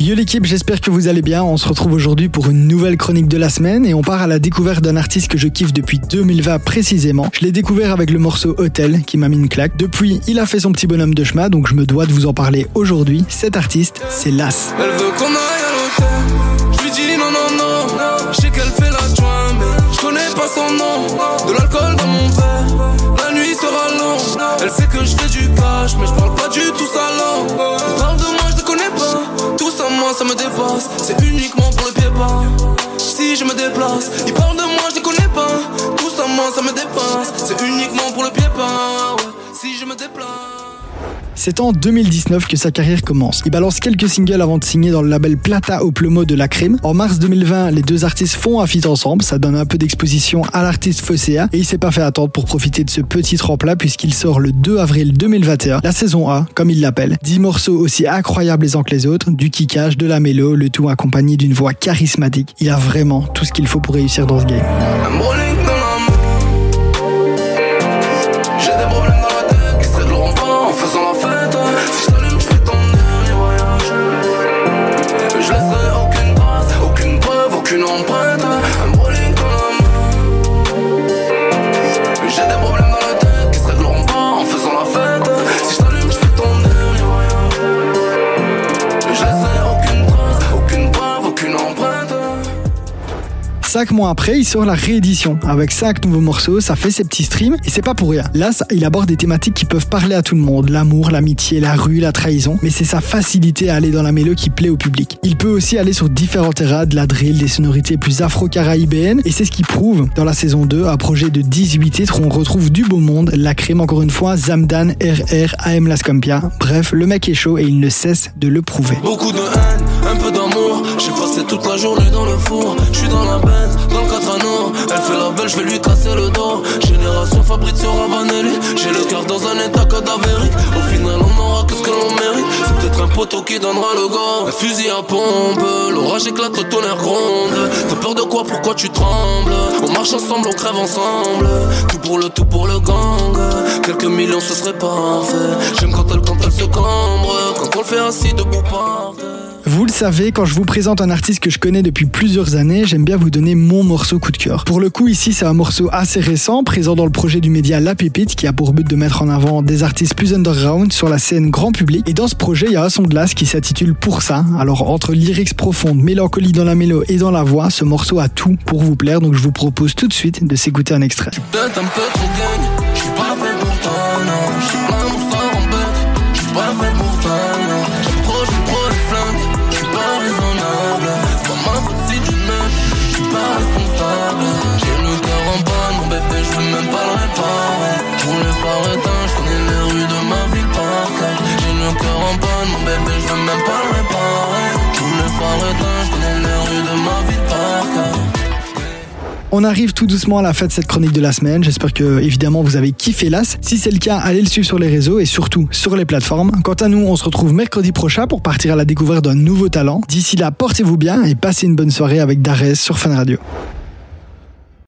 Yo l'équipe, j'espère que vous allez bien. On se retrouve aujourd'hui pour une nouvelle chronique de la semaine et on part à la découverte d'un artiste que je kiffe depuis 2020 précisément. Je l'ai découvert avec le morceau Hotel qui m'a mis une claque. Depuis, il a fait son petit bonhomme de chemin donc je me dois de vous en parler aujourd'hui. Cet artiste, c'est Las. Elle veut qu'on aille à l'hôtel. Je lui dis non, non, non. Je sais qu'elle fait la joie, C'est uniquement pour le pied pas. Si je me déplace, ils parlent de moi, je les connais pas. Tout ça, moi, ça me dépasse. C'est uniquement pour le pied pas. Ouais. Si je me déplace. C'est en 2019 que sa carrière commence. Il balance quelques singles avant de signer dans le label Plata au Plomo de la Crime. En mars 2020, les deux artistes font un feat ensemble, ça donne un peu d'exposition à l'artiste Fossea et il s'est pas fait attendre pour profiter de ce petit tremplin puisqu'il sort le 2 avril 2021, la saison A, comme il l'appelle. 10 morceaux aussi incroyables les uns que les autres, du kickage, de la mélo, le tout accompagné d'une voix charismatique. Il a vraiment tout ce qu'il faut pour réussir dans ce game. Aucune empreinte. Cinq mois après, il sort la réédition. Avec cinq nouveaux morceaux, ça fait ses petits streams et c'est pas pour rien. Là, il aborde des thématiques qui peuvent parler à tout le monde. L'amour, l'amitié, la rue, la trahison. Mais c'est sa facilité à aller dans la mélo qui plaît au public. Il peut aussi aller sur différents terrains, de la drill, des sonorités plus afro-caraïbéennes. Et c'est ce qu'il prouve dans la saison 2, un projet de 18 titres où on retrouve du beau monde, la crème encore une fois, Zamdan, RR, AM Las Campia. Bref, le mec est chaud et il ne cesse de le prouver. Beaucoup de un peu. J'ai passé toute la journée dans le four. Je suis dans la bête, dans le 4 anneaux. Elle fait la belle, je vais lui casser le dos. Génération Fabrizio Ravanelli. J'ai le cœur dans un état cadavérique. Au final, on aura que ce que l'on mérite. C'est peut-être un poteau qui donnera le go. Un fusil à pompe, l'orage éclate, le tonnerre gronde. T'as peur de quoi? Pourquoi tu trembles? On marche ensemble, on crève ensemble. Tout pour le tout pour le gang. Quelques millions, ce serait parfait. J'aime quand elle, quand elle se cambre. Quand on le fait assis debout par terre. Vous le savez, quand je vous présente un artiste que je connais depuis plusieurs années, j'aime bien vous donner mon morceau coup de cœur. Pour le coup, ici, c'est un morceau assez récent, présent dans le projet du média La Pépite, qui a pour but de mettre en avant des artistes plus underground sur la scène grand public. Et dans ce projet, il y a un son de glace qui s'intitule Pour ça. Alors, entre lyrics profondes, mélancolie dans la mélo et dans la voix, ce morceau a tout pour vous plaire, donc je vous propose tout de suite de s'écouter un extrait. On arrive tout doucement à la fin de cette chronique de la semaine. J'espère que, évidemment, vous avez kiffé l'as. Si c'est le cas, allez le suivre sur les réseaux et surtout sur les plateformes. Quant à nous, on se retrouve mercredi prochain pour partir à la découverte d'un nouveau talent. D'ici là, portez-vous bien et passez une bonne soirée avec Darès sur Fun Radio.